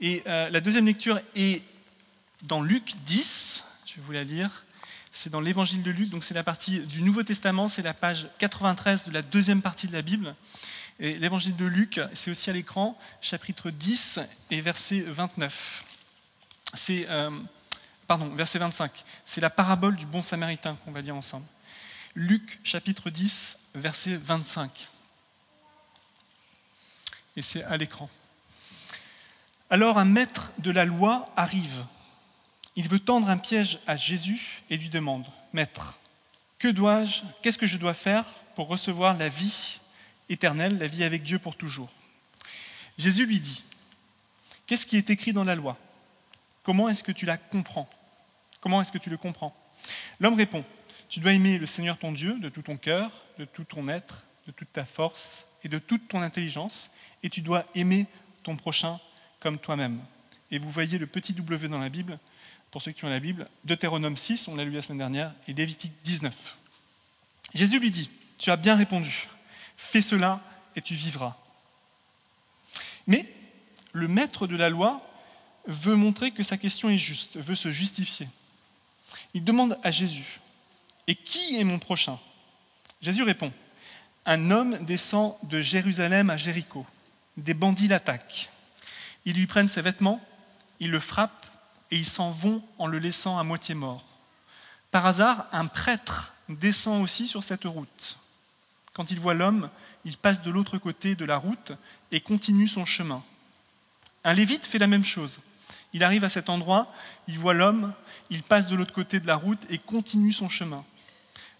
Et euh, la deuxième lecture est dans Luc 10, je vais vous la lire. C'est dans l'évangile de Luc, donc c'est la partie du Nouveau Testament, c'est la page 93 de la deuxième partie de la Bible. Et l'évangile de Luc, c'est aussi à l'écran, chapitre 10 et verset 29. C'est, euh, pardon, verset 25. C'est la parabole du bon samaritain qu'on va dire ensemble. Luc, chapitre 10, verset 25. Et c'est à l'écran. Alors un maître de la loi arrive. Il veut tendre un piège à Jésus et lui demande, Maître, que dois-je, qu'est-ce que je dois faire pour recevoir la vie éternelle, la vie avec Dieu pour toujours? Jésus lui dit, Qu'est-ce qui est écrit dans la loi? Comment est-ce que tu la comprends? Comment est-ce que tu le comprends? L'homme répond, Tu dois aimer le Seigneur ton Dieu de tout ton cœur, de tout ton être, de toute ta force et de toute ton intelligence, et tu dois aimer ton prochain comme toi-même. Et vous voyez le petit W dans la Bible, pour ceux qui ont la Bible, Deutéronome 6, on l'a lu la semaine dernière, et Lévitique 19. Jésus lui dit, tu as bien répondu, fais cela et tu vivras. Mais le maître de la loi veut montrer que sa question est juste, veut se justifier. Il demande à Jésus, et qui est mon prochain? Jésus répond, un homme descend de Jérusalem à Jéricho. Des bandits l'attaquent. Ils lui prennent ses vêtements, ils le frappent et ils s'en vont en le laissant à moitié mort. Par hasard, un prêtre descend aussi sur cette route. Quand il voit l'homme, il passe de l'autre côté de la route et continue son chemin. Un lévite fait la même chose. Il arrive à cet endroit, il voit l'homme, il passe de l'autre côté de la route et continue son chemin.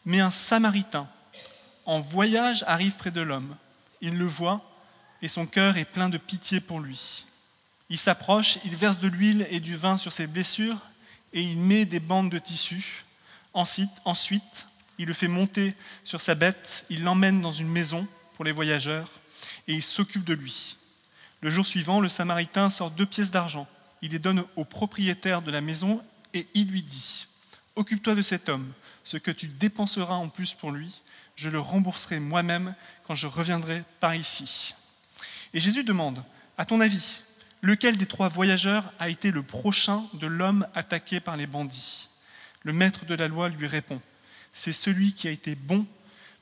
Mais un samaritain, en voyage, arrive près de l'homme. Il le voit et son cœur est plein de pitié pour lui. Il s'approche, il verse de l'huile et du vin sur ses blessures et il met des bandes de tissu. Ensuite, il le fait monter sur sa bête, il l'emmène dans une maison pour les voyageurs et il s'occupe de lui. Le jour suivant, le Samaritain sort deux pièces d'argent. Il les donne au propriétaire de la maison et il lui dit Occupe-toi de cet homme. Ce que tu dépenseras en plus pour lui, je le rembourserai moi-même quand je reviendrai par ici. Et Jésus demande À ton avis, Lequel des trois voyageurs a été le prochain de l'homme attaqué par les bandits? Le maître de la loi lui répond, c'est celui qui a été bon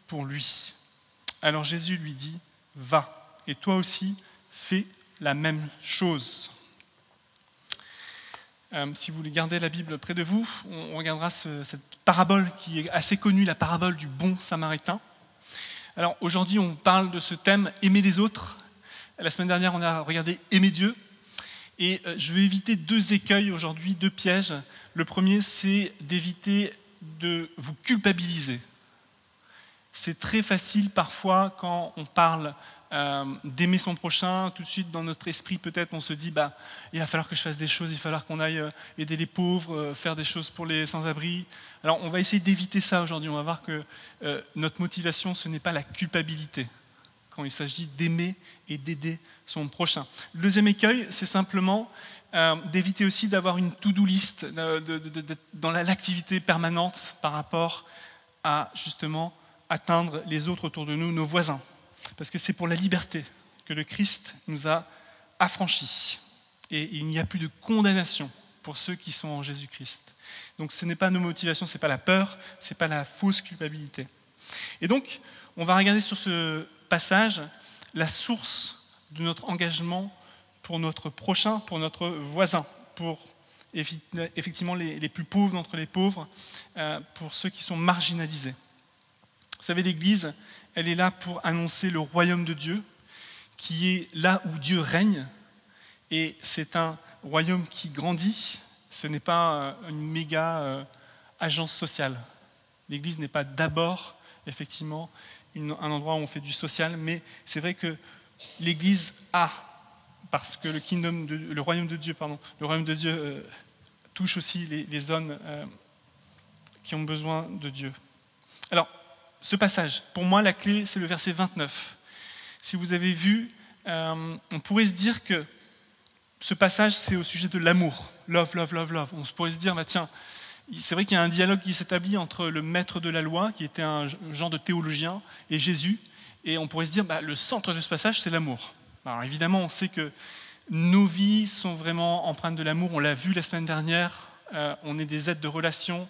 pour lui. Alors Jésus lui dit, va, et toi aussi, fais la même chose. Euh, si vous voulez garder la Bible près de vous, on regardera cette parabole qui est assez connue, la parabole du bon samaritain. Alors aujourd'hui, on parle de ce thème, aimer les autres. La semaine dernière, on a regardé aimer Dieu. Et euh, je vais éviter deux écueils aujourd'hui, deux pièges. Le premier, c'est d'éviter de vous culpabiliser. C'est très facile parfois quand on parle euh, d'aimer son prochain, tout de suite dans notre esprit peut-être on se dit bah il va falloir que je fasse des choses, il va falloir qu'on aille euh, aider les pauvres, faire des choses pour les sans-abri. Alors on va essayer d'éviter ça aujourd'hui. On va voir que notre motivation ce n'est pas la culpabilité quand il s'agit d'aimer et d'aider son prochain. Le deuxième écueil, c'est simplement euh, d'éviter aussi d'avoir une to-do list dans l'activité permanente par rapport à justement atteindre les autres autour de nous, nos voisins. Parce que c'est pour la liberté que le Christ nous a affranchis. Et il n'y a plus de condamnation pour ceux qui sont en Jésus-Christ. Donc ce n'est pas nos motivations, ce n'est pas la peur, ce n'est pas la fausse culpabilité. Et donc, on va regarder sur ce passage la source de notre engagement pour notre prochain, pour notre voisin, pour effectivement les, plus pauvres d'entre les pauvres, euh, pour ceux qui sont marginalisés. Vous savez, l'Église, elle est là pour annoncer le royaume de Dieu, qui est là où Dieu règne, et c'est un royaume qui grandit, ce n'est pas euh, une méga euh, agence sociale. L'Église n'est pas d'abord, effectivement, un endroit où on fait du social, mais c'est vrai que l'Église a, parce que le, kingdom le royaume de Dieu, pardon, le royaume de Dieu euh, touche aussi les, zones euh, qui ont besoin de Dieu. Alors, ce passage, pour moi, la clé, c'est le verset 29. Si vous avez vu, euh, on pourrait se dire que ce passage, c'est au sujet de l'amour. Love, love, love, love. On pourrait se dire, bah, tiens, c'est vrai qu'il y a un dialogue qui s'établit entre le maître de la loi, qui était un genre de théologien, et Jésus. Et on pourrait se dire, bah, le centre de ce passage, c'est l'amour. Alors évidemment, on sait que nos vies sont vraiment empreintes de l'amour. On l'a vu la semaine dernière. Euh, on est des êtres de relation.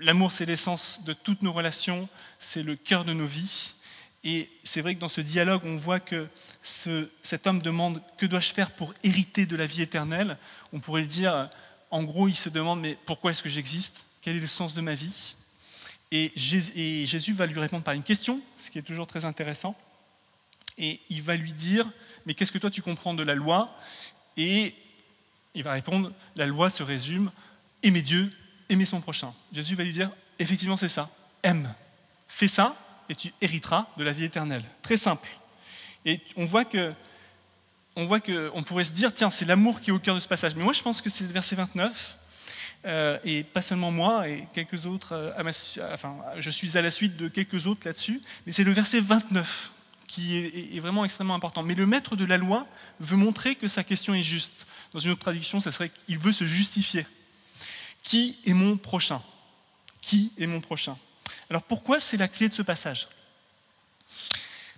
L'amour, c'est l'essence de toutes nos relations. C'est le cœur de nos vies. Et c'est vrai que dans ce dialogue, on voit que cet homme demande que dois-je faire pour hériter de la vie éternelle? On pourrait dire, en gros, il se demande mais pourquoi est-ce que j'existe? Quel est le sens de ma vie? Et Jésus va lui répondre par une question, ce qui est toujours très intéressant. Et il va lui dire mais qu'est-ce que toi tu comprends de la loi? Et il va répondre, la loi se résume, aimer Dieu, aimer son prochain. Jésus va lui dire, effectivement c'est ça, aime, fais ça et tu hériteras de la vie éternelle. Très simple. Et on voit que on voit qu'on pourrait se dire, tiens, c'est l'amour qui est au cœur de ce passage. Mais moi, je pense que c'est le verset 29, euh, et pas seulement moi, et quelques autres, euh, enfin, je suis à la suite de quelques autres là-dessus, mais c'est le verset 29 qui est, vraiment extrêmement important. Mais le maître de la loi veut montrer que sa question est juste. Dans une autre traduction, ça serait qu'il veut se justifier. Qui est mon prochain? Qui est mon prochain? Alors pourquoi c'est la clé de ce passage?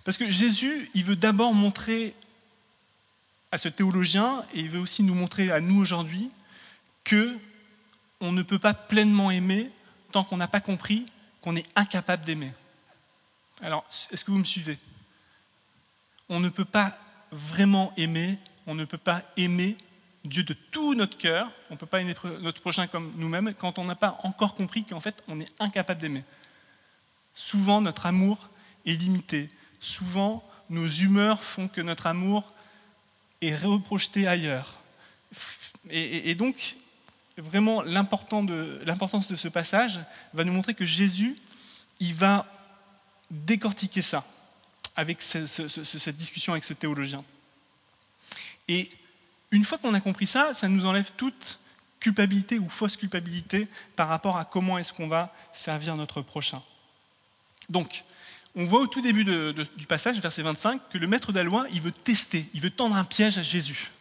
Parce que Jésus, il veut d'abord montrer à ce théologien, et il veut aussi nous montrer à nous aujourd'hui, que on ne peut pas pleinement aimer tant qu'on n'a pas compris qu'on est incapable d'aimer. Alors, est-ce que vous me suivez? On ne peut pas vraiment aimer, on ne peut pas aimer Dieu de tout notre cœur, on ne peut pas aimer notre prochain comme nous-mêmes quand on n'a pas encore compris qu'en fait on est incapable d'aimer. Souvent notre amour est limité, souvent nos humeurs font que notre amour est reprojeté ailleurs. Et, donc, vraiment, l'importance de ce passage va nous montrer que Jésus, il va décortiquer ça avec cette discussion avec ce théologien. Et une fois qu'on a compris ça, ça nous enlève toute culpabilité ou fausse culpabilité par rapport à comment est-ce qu'on va servir notre prochain. Donc, on voit au tout début du passage, verset 25, que le maître de la loi, il veut tester, il veut tendre un piège à Jésus.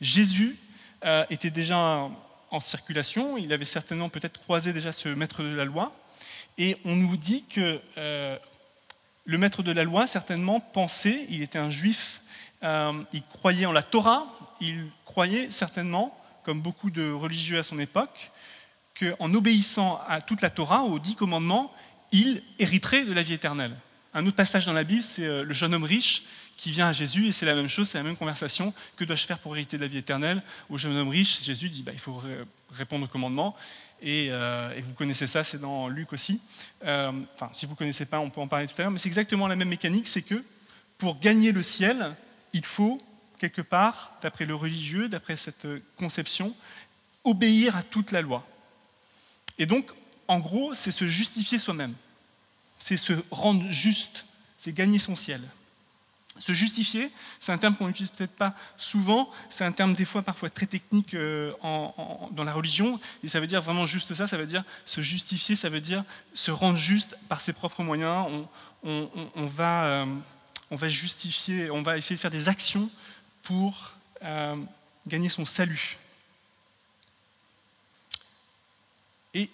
Jésus euh, était déjà en circulation, il avait certainement peut-être croisé déjà ce maître de la loi, et on nous dit que euh, le maître de la loi, certainement, pensait, il était un juif, euh, il croyait en la Torah, il croyait certainement, comme beaucoup de religieux à son époque, qu'en obéissant à toute la Torah, aux dix commandements, il hériterait de la vie éternelle. Un autre passage dans la Bible, c'est euh, le jeune homme riche qui vient à Jésus, et c'est la même chose, c'est la même conversation. Que dois-je faire pour hériter de la vie éternelle? Au jeune homme riche, Jésus dit, bah, il faut répondre aux commandements. Euh, et, vous connaissez ça, c'est dans Luc aussi. Euh, enfin, si vous ne connaissez pas, on peut en parler tout à l'heure, mais c'est exactement la même mécanique, c'est que pour gagner le ciel, il faut, quelque part, d'après le religieux, d'après cette conception, obéir à toute la loi. Et donc, en gros, c'est se justifier soi-même. C'est se rendre juste, c'est gagner son ciel. Se justifier, c'est un terme qu'on n'utilise peut-être pas souvent, c'est un terme des fois parfois très technique euh, dans la religion, et ça veut dire vraiment juste ça, ça veut dire se justifier, ça veut dire se rendre juste par ses propres moyens, on, va, euh, on va justifier, on va essayer de faire des actions pour euh, gagner son salut. Et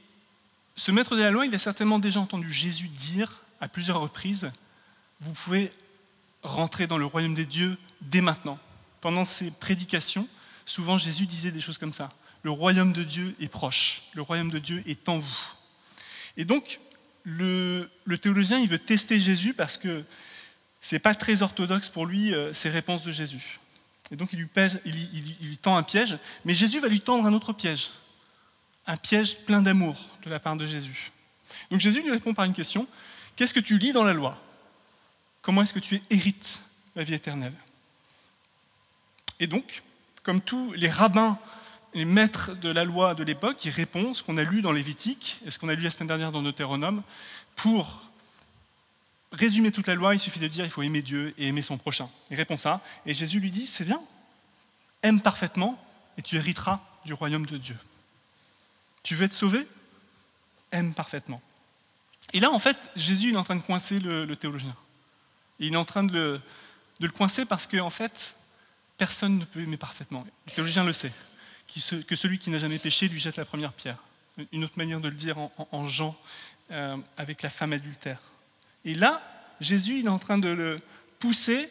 ce maître de la loi, il a certainement déjà entendu Jésus dire à plusieurs reprises, vous pouvez rentrer dans le royaume des dieux dès maintenant. Pendant ses prédications, souvent Jésus disait des choses comme ça. Le royaume de Dieu est proche, le royaume de Dieu est en vous. Et donc, le, théologien, il veut tester Jésus parce que ce n'est pas très orthodoxe pour lui euh, ces réponses de Jésus. Et donc, il lui, tend un piège, mais Jésus va lui tendre un autre piège, un piège plein d'amour de la part de Jésus. Donc Jésus lui répond par une question, qu'est-ce que tu lis dans la loi? Comment est-ce que tu hérites la vie éternelle? Et donc, comme tous les rabbins, les maîtres de la loi de l'époque, ils répondent ce qu'on a lu dans Lévitique et ce qu'on a lu la semaine dernière dans Deutéronome. Pour résumer toute la loi, il suffit de dire il faut aimer Dieu et aimer son prochain. Il répond ça, et Jésus lui dit c'est bien, aime parfaitement et tu hériteras du royaume de Dieu. Tu veux être sauvé? Aime parfaitement. Et là, en fait, Jésus est en train de coincer le théologien il est en train de le, coincer parce qu'en en fait, personne ne peut aimer parfaitement. Le théologien le sait, que celui qui n'a jamais péché lui jette la première pierre. Une autre manière de le dire en, Jean, euh, avec la femme adultère. Et là, Jésus est en train de le pousser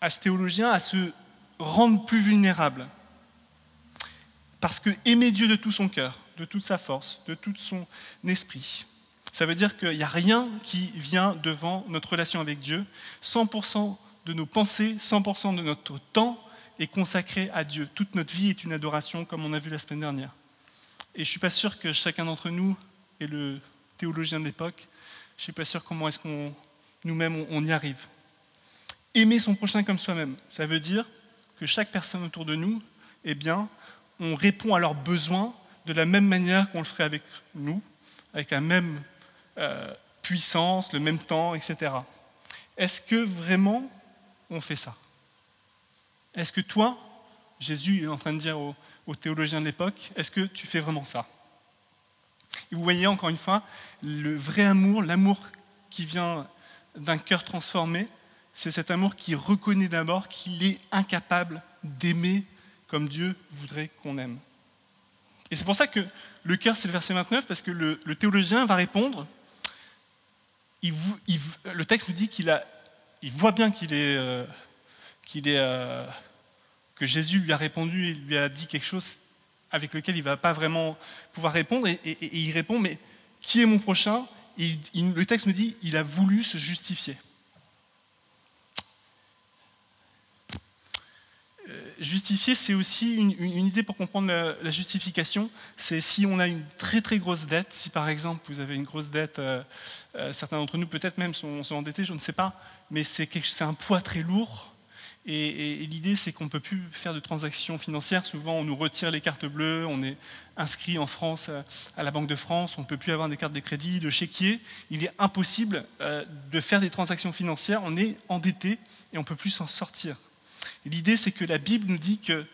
à ce théologien à se rendre plus vulnérable. Parce que aimer Dieu de tout son cœur, de toute sa force, de tout son esprit, ça veut dire qu'il n'y a rien qui vient devant notre relation avec Dieu. 100% de nos pensées, 100% de notre temps est consacré à Dieu. Toute notre vie est une adoration, comme on a vu la semaine dernière. Et je ne suis pas sûr que chacun d'entre nous est le théologien de l'époque. Je ne suis pas sûr comment est-ce qu'on nous-mêmes on y arrive. Aimer son prochain comme soi-même, ça veut dire que chaque personne autour de nous, eh bien, on répond à leurs besoins de la même manière qu'on le ferait avec nous, avec la même euh, puissance, le même temps, etc. Est-ce que vraiment on fait ça? Est-ce que toi, Jésus est en train de dire aux, aux théologiens de l'époque, est-ce que tu fais vraiment ça? Et vous voyez encore une fois, le vrai amour, l'amour qui vient d'un cœur transformé, c'est cet amour qui reconnaît d'abord qu'il est incapable d'aimer comme Dieu voudrait qu'on aime. Et c'est pour ça que le cœur, c'est le verset 29, parce que le, théologien va répondre, le texte nous dit qu'il voit bien qu'il est, euh, euh, que Jésus lui a répondu et lui a dit quelque chose avec lequel il ne va pas vraiment pouvoir répondre, et, il répond, mais qui est mon prochain? Le texte nous dit, il a voulu se justifier. Justifier, c'est aussi une, idée pour comprendre la, justification. C'est si on a une très très grosse dette, si par exemple vous avez une grosse dette, euh, euh, certains d'entre nous peut-être même sont, endettés, je ne sais pas, mais c'est un poids très lourd. Et, l'idée, c'est qu'on ne peut plus faire de transactions financières. Souvent, on nous retire les cartes bleues, on est inscrit en France euh, à la Banque de France, on ne peut plus avoir des cartes de crédit, de chéquier. Il est impossible de faire des transactions financières, on est endetté et on ne peut plus s'en sortir. L'idée, c'est que la Bible nous dit que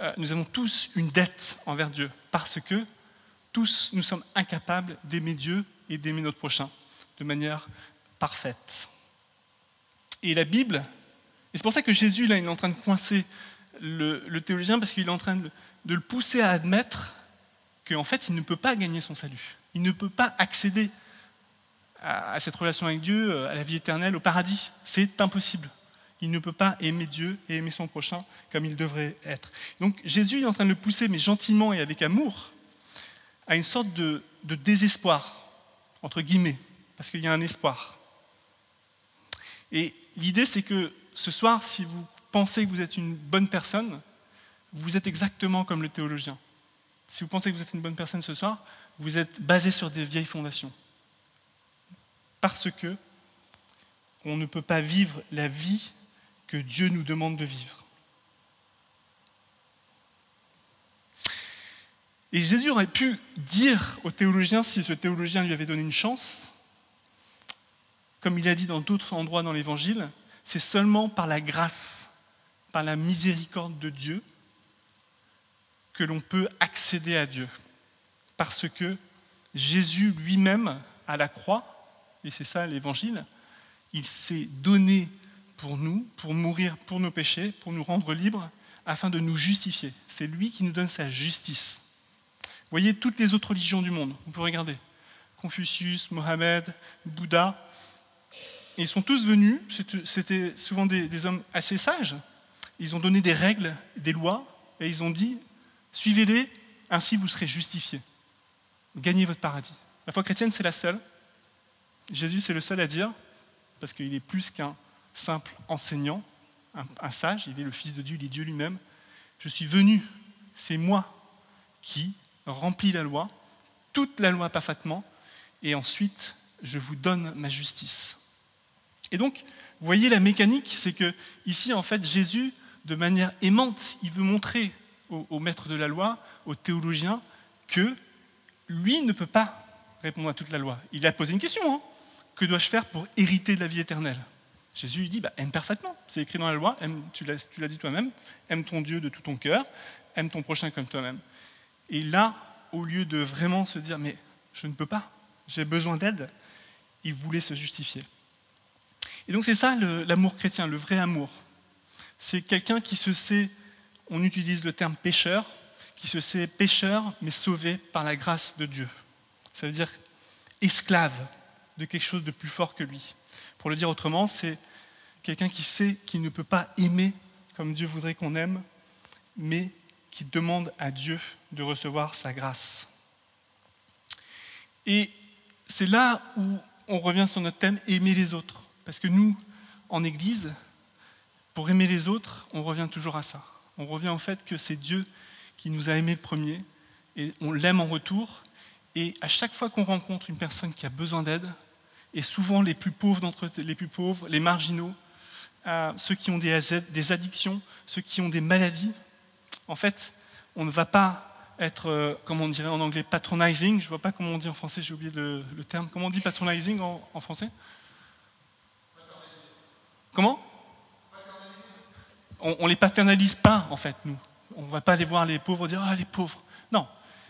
euh, nous avons tous une dette envers Dieu, parce que tous nous sommes incapables d'aimer Dieu et d'aimer notre prochain de manière parfaite. Et la Bible, et c'est pour ça que Jésus, là, il est en train de coincer le, théologien, parce qu'il est en train de, le pousser à admettre qu'en fait, il ne peut pas gagner son salut. Il ne peut pas accéder à cette relation avec Dieu, à la vie éternelle, au paradis. C'est impossible il ne peut pas aimer Dieu et aimer son prochain comme il devrait être. Donc Jésus est en train de le pousser, mais gentiment et avec amour, à une sorte de, désespoir, entre guillemets, parce qu'il y a un espoir. Et l'idée, c'est que ce soir, si vous pensez que vous êtes une bonne personne, vous êtes exactement comme le théologien. Si vous pensez que vous êtes une bonne personne ce soir, vous êtes basé sur des vieilles fondations. Parce que on ne peut pas vivre la vie que Dieu nous demande de vivre. Et Jésus aurait pu dire au théologien, si ce théologien lui avait donné une chance, comme il a dit dans d'autres endroits dans l'Évangile, c'est seulement par la grâce, par la miséricorde de Dieu, que l'on peut accéder à Dieu. Parce que Jésus lui-même, à la croix, et c'est ça l'Évangile, il s'est donné pour nous, pour mourir pour nos péchés, pour nous rendre libres, afin de nous justifier. C'est lui qui nous donne sa justice. Vous voyez toutes les autres religions du monde, vous pouvez regarder. Confucius, Mohammed, Bouddha, ils sont tous venus, c'était souvent des, des, hommes assez sages, ils ont donné des règles, des lois, et ils ont dit, suivez-les, ainsi vous serez justifiés. Gagnez votre paradis. La foi chrétienne, c'est la seule. Jésus, c'est le seul à dire, parce qu'il est plus qu'un simple enseignant, un, sage, il est le Fils de Dieu, il est Dieu lui-même. Je suis venu, c'est moi qui remplis la loi, toute la loi parfaitement, et ensuite je vous donne ma justice. Et donc, vous voyez la mécanique, c'est que ici, en fait, Jésus, de manière aimante, il veut montrer au, maître de la loi, au théologien, que lui ne peut pas répondre à toute la loi. Il a posé une question, hein. que dois-je faire pour hériter de la vie éternelle? Jésus lui dit, bah, aime parfaitement. C'est écrit dans la loi, tu l'as dit toi-même, aime ton Dieu de tout ton cœur, aime ton prochain comme toi-même. Et là, au lieu de vraiment se dire, mais je ne peux pas, j'ai besoin d'aide, il voulait se justifier. Et donc c'est ça l'amour chrétien, le vrai amour. C'est quelqu'un qui se sait, on utilise le terme pécheur, qui se sait pécheur, mais sauvé par la grâce de Dieu. Ça veut dire esclave de quelque chose de plus fort que lui. Pour le dire autrement, c'est quelqu'un qui sait qu'il ne peut pas aimer comme Dieu voudrait qu'on aime, mais qui demande à Dieu de recevoir sa grâce. Et c'est là où on revient sur notre thème aimer les autres. Parce que nous, en Église, pour aimer les autres, on revient toujours à ça. On revient en fait que c'est Dieu qui nous a aimés le premier et on l'aime en retour. Et à chaque fois qu'on rencontre une personne qui a besoin d'aide, et souvent les plus pauvres d'entre les plus pauvres, les marginaux, euh, ceux qui ont des, addictions, ceux qui ont des maladies, en fait, on ne va pas être, euh, comme on dirait en anglais, patronizing. Je ne vois pas comment on dit en français, j'ai oublié le, terme. Comment on dit patronizing en, français? Comment? On ne les paternalise pas, en fait, nous. On ne va pas aller voir les pauvres et dire Ah, les pauvres. Non.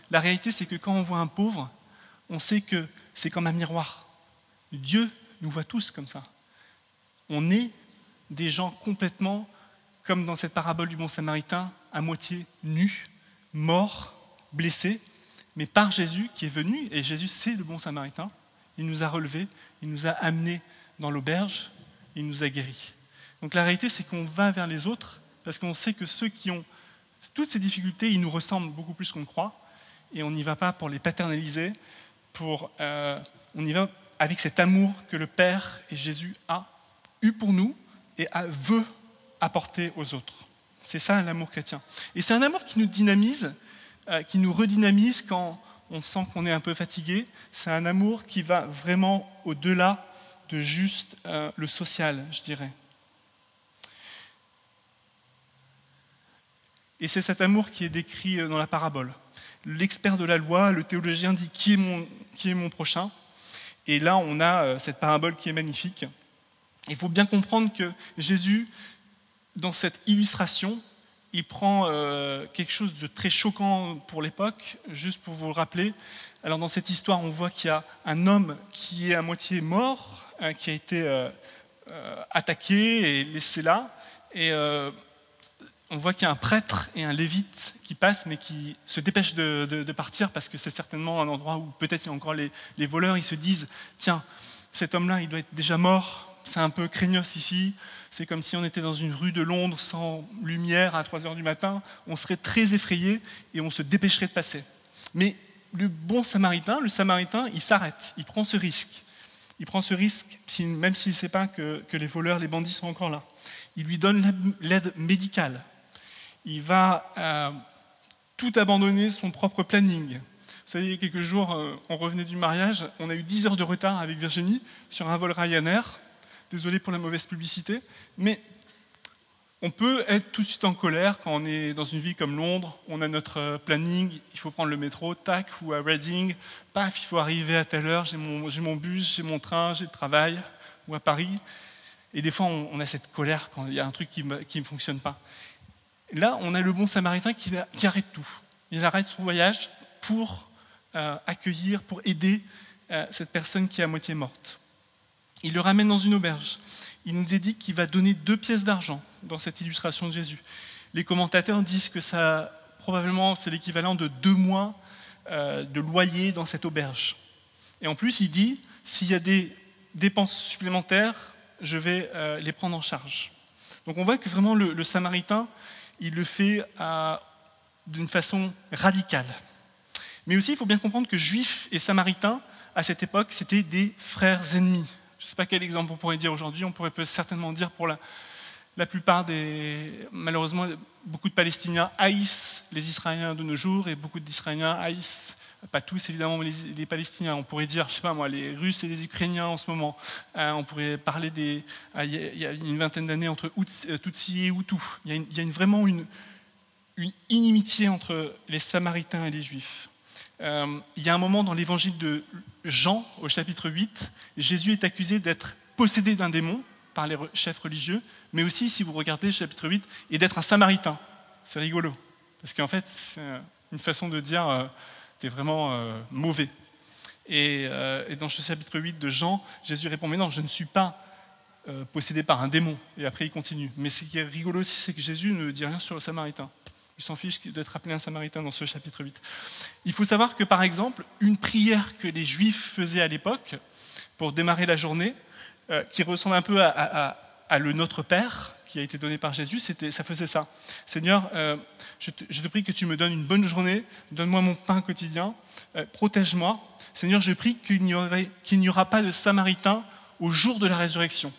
La réalité, c'est que quand on voit un pauvre, on sait que c'est comme un miroir. Dieu nous voit tous comme ça. On est des gens complètement, comme dans cette parabole du bon samaritain, à moitié nus, morts, blessés, mais par Jésus qui est venu, et Jésus c'est le bon samaritain, il nous a relevés, il nous a amenés dans l'auberge, il nous a guéris. Donc la réalité c'est qu'on va vers les autres parce qu'on sait que ceux qui ont toutes ces difficultés, ils nous ressemblent beaucoup plus qu'on croit, et on n'y va pas pour les paternaliser, pour, euh, on y va avec cet amour que le Père et Jésus a eu pour nous et a, veut apporter aux autres. C'est ça l'amour chrétien. Et c'est un amour qui nous dynamise, euh, qui nous redynamise quand on sent qu'on est un peu fatigué. C'est un amour qui va vraiment au-delà de juste euh, le social, je dirais. Et c'est cet amour qui est décrit euh, dans la parabole. L'expert de la loi, le théologien dit qui est mon, qui est mon prochain? Et là, on a cette parabole qui est magnifique. Il faut bien comprendre que Jésus dans cette illustration, il prend euh, quelque chose de très choquant pour l'époque, juste pour vous le rappeler. Alors dans cette histoire, on voit qu'il y a un homme qui est à moitié mort, hein, qui a été euh, euh, attaqué et laissé là. Et on voit qu'il y a un prêtre et un lévite qui passent, mais qui se dépêchent de, partir parce que c'est certainement un endroit où peut-être il y a encore les, voleurs. Ils se disent, tiens, cet homme-là, il doit être déjà mort, c'est un peu craignos ici, c'est comme si on était dans une rue de Londres sans lumière à 3 heures du matin. On serait très effrayé et on se dépêcherait de passer. Mais le bon samaritain, le samaritain, il s'arrête, il prend ce risque. Il prend ce risque, même s'il ne sait pas que, les voleurs, les bandits sont encore là. Il lui donne l'aide médicale. Il va euh, tout abandonner son propre planning. Vous savez, il y a quelques jours, euh, on revenait du mariage, on a eu 10 heures de retard avec Virginie sur un vol Ryanair. Désolé pour la mauvaise publicité, mais on peut être tout de suite en colère quand on est dans une ville comme Londres, on a notre euh, planning, il faut prendre le métro, tac, ou à Reading, paf, il faut arriver à telle heure, j'ai mon, mon, bus, j'ai mon train, j'ai le travail, ou à Paris. Et des fois, on, a cette colère quand il y a un truc qui ne fonctionne pas. Là, on a le bon samaritain qui, arrête tout. Il arrête son voyage pour euh, accueillir, pour aider euh, cette personne qui est à moitié morte. Il le ramène dans une auberge. Il nous est dit qu'il va donner deux pièces d'argent dans cette illustration de Jésus. Les commentateurs disent que ça, probablement, c'est l'équivalent de deux mois euh, de loyer dans cette auberge. Et en plus, il dit, s'il y a des dépenses supplémentaires, je vais les prendre en charge. Donc on voit que vraiment le, Samaritain, il le fait d'une façon radicale. Mais aussi, il faut bien comprendre que Juifs et Samaritains, à cette époque, c'était des frères ennemis. Je ne sais pas quel exemple on pourrait dire aujourd'hui. On pourrait certainement dire pour la, la plupart des. Malheureusement, beaucoup de Palestiniens haïssent les Israéliens de nos jours et beaucoup d'Israéliens haïssent, pas tous évidemment, mais les, Palestiniens. On pourrait dire, je sais pas moi, les Russes et les Ukrainiens en ce moment. Euh, on pourrait parler des. Euh, il y a une vingtaine d'années entre euh, Tutsi et Hutu. Il y a, vraiment une, une inimitié entre les Samaritains et les Juifs. Il y a un moment dans l'évangile de Jean, au chapitre 8, Jésus est accusé d'être possédé d'un démon par les chefs religieux, mais aussi, si vous regardez le chapitre 8, et d'être un samaritain. C'est rigolo. Parce qu'en fait, c'est une façon de dire euh, es vraiment euh, mauvais. Et, dans ce chapitre 8 de Jean, Jésus répond Mais non, je ne suis pas possédé par un démon. Et après, il continue. Mais ce qui est rigolo aussi, c'est que Jésus ne dit rien sur le samaritain. Il s'en fiche d'être appelé un samaritain dans ce chapitre 8. Il faut savoir que, par exemple, une prière que les Juifs faisaient à l'époque pour démarrer la journée, euh, qui ressemble un peu à le Notre Père qui a été donné par Jésus, ça faisait ça. Seigneur, euh, je, te, prie que tu me donnes une bonne journée, donne-moi mon pain quotidien, euh, protège-moi. Seigneur, je prie qu'il n'y, aura pas de Samaritain au jour de la résurrection.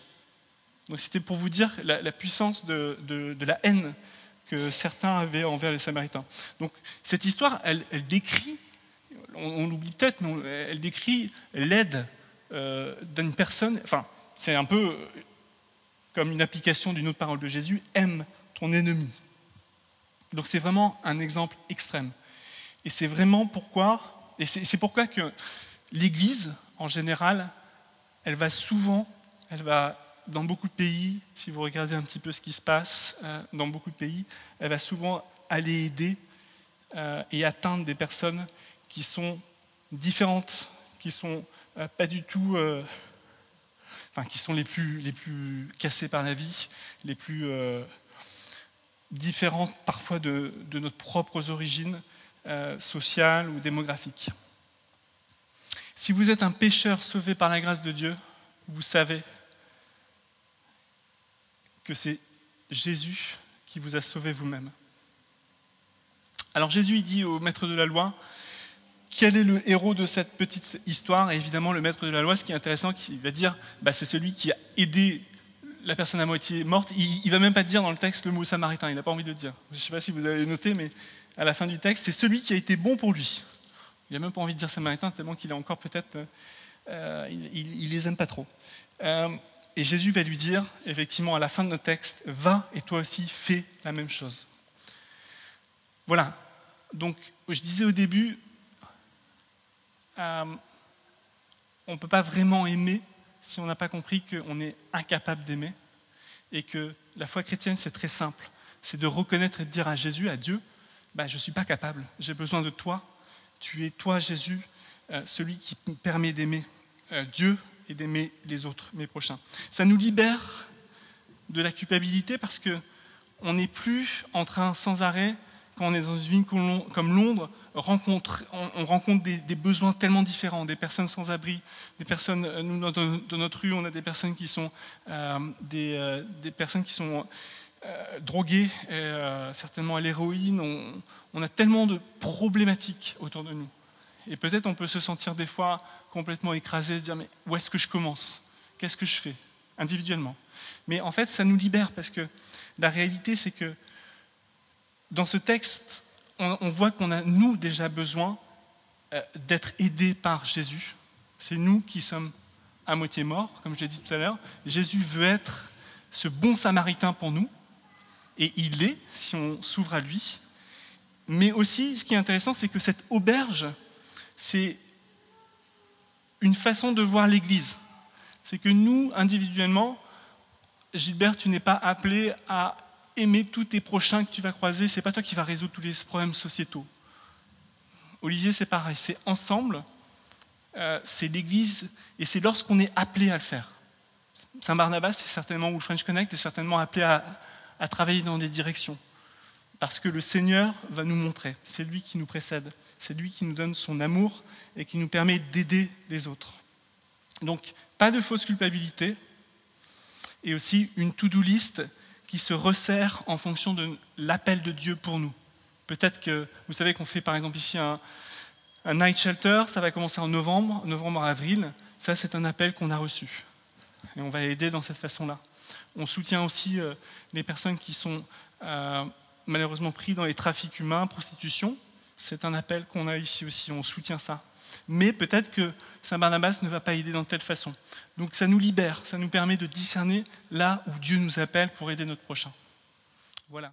Donc c'était pour vous dire la, puissance de, la haine que certains avaient envers les Samaritains. Donc cette histoire, elle, elle décrit, on, l'oublie peut-être, mais elle décrit l'aide euh, d'une personne, enfin c'est un peu comme une application d'une autre parole de Jésus, aime ton ennemi. Donc c'est vraiment un exemple extrême. Et c'est vraiment pourquoi, et c'est pourquoi que l'Église, en général, elle va souvent, elle va dans beaucoup de pays, si vous regardez un petit peu ce qui se passe euh, dans beaucoup de pays, elle va souvent aller aider euh, et atteindre des personnes qui sont différentes, qui sont euh, pas du tout qui sont les plus, les plus cassés par la vie, les plus euh, différentes parfois de, de nos propres origines euh, sociales ou démographiques. Si vous êtes un pécheur sauvé par la grâce de Dieu, vous savez que c'est Jésus qui vous a sauvé vous-même. Alors Jésus il dit au maître de la loi, quel est le héros de cette petite histoire Et évidemment, le maître de la loi, ce qui est intéressant, il va dire, bah, c'est celui qui a aidé la personne à moitié morte. Il ne va même pas dire dans le texte le mot samaritain, il n'a pas envie de le dire. Je ne sais pas si vous avez noté, mais à la fin du texte, c'est celui qui a été bon pour lui. Il n'a même pas envie de dire samaritain, tellement qu'il a encore peut-être... Euh, il, les aime pas trop. Euh, et Jésus va lui dire, effectivement, à la fin de notre texte, va et toi aussi fais la même chose. Voilà. Donc, je disais au début, euh, on ne peut pas vraiment aimer si on n'a pas compris qu'on est incapable d'aimer et que la foi chrétienne, c'est très simple. C'est de reconnaître et de dire à Jésus, à Dieu, bah, je ne suis pas capable, j'ai besoin de toi. Tu es toi, Jésus, euh, celui qui me permet d'aimer euh, Dieu et d'aimer les autres, mes prochains. Ça nous libère de la culpabilité parce qu'on n'est plus en train sans arrêt, quand on est dans une ville comme Londres, rencontre, on, rencontre des, besoins tellement différents, des personnes sans abri, des personnes, euh, nous dans, notre rue, on a des personnes qui sont, euh, euh, des, personnes qui sont droguées, certainement à l'héroïne, on, on, a tellement de problématiques autour de nous. Et peut-être on peut se sentir des fois complètement écrasé, se dire mais où est-ce que je commence? Qu'est-ce que je fais? Individuellement. Mais en fait, ça nous libère parce que la réalité, c'est que dans ce texte, on, voit qu'on a, nous, déjà besoin euh, d'être aidés par Jésus. C'est nous qui sommes à moitié morts, comme je l'ai dit tout à l'heure. Jésus veut être ce bon samaritain pour nous, et il l'est si on s'ouvre à lui. Mais aussi, ce qui est intéressant, c'est que cette auberge, c'est une façon de voir l'Église. C'est que nous, individuellement, Gilbert, tu n'es pas appelé à aimer tous tes prochains que tu vas croiser. C'est pas toi qui vas résoudre tous les problèmes sociétaux. Olivier, c'est pareil. C'est ensemble. Euh, c'est l'Église et c'est lorsqu'on est appelé à le faire. Saint Barnabas, c'est certainement, ou le French Connect, est certainement appelé à, à travailler dans des directions. Parce que le Seigneur va nous montrer. C'est lui qui nous précède. C'est lui qui nous donne son amour et qui nous permet d'aider les autres. Donc, pas de fausse culpabilité. Et aussi une to-do list qui se resserre en fonction de l'appel de Dieu pour nous. Peut-être que vous savez qu'on fait par exemple ici un, night shelter, ça va commencer en novembre, novembre à avril. Ça, c'est un appel qu'on a reçu. Et on va aider dans cette façon-là. On soutient aussi euh, les personnes qui sont euh, malheureusement prises dans les trafics humains, prostitution. C'est un appel qu'on a ici aussi, on soutient ça. Mais peut-être que Saint Barnabas ne va pas aider de telle façon. Donc ça nous libère, ça nous permet de discerner là où Dieu nous appelle pour aider notre prochain. Voilà.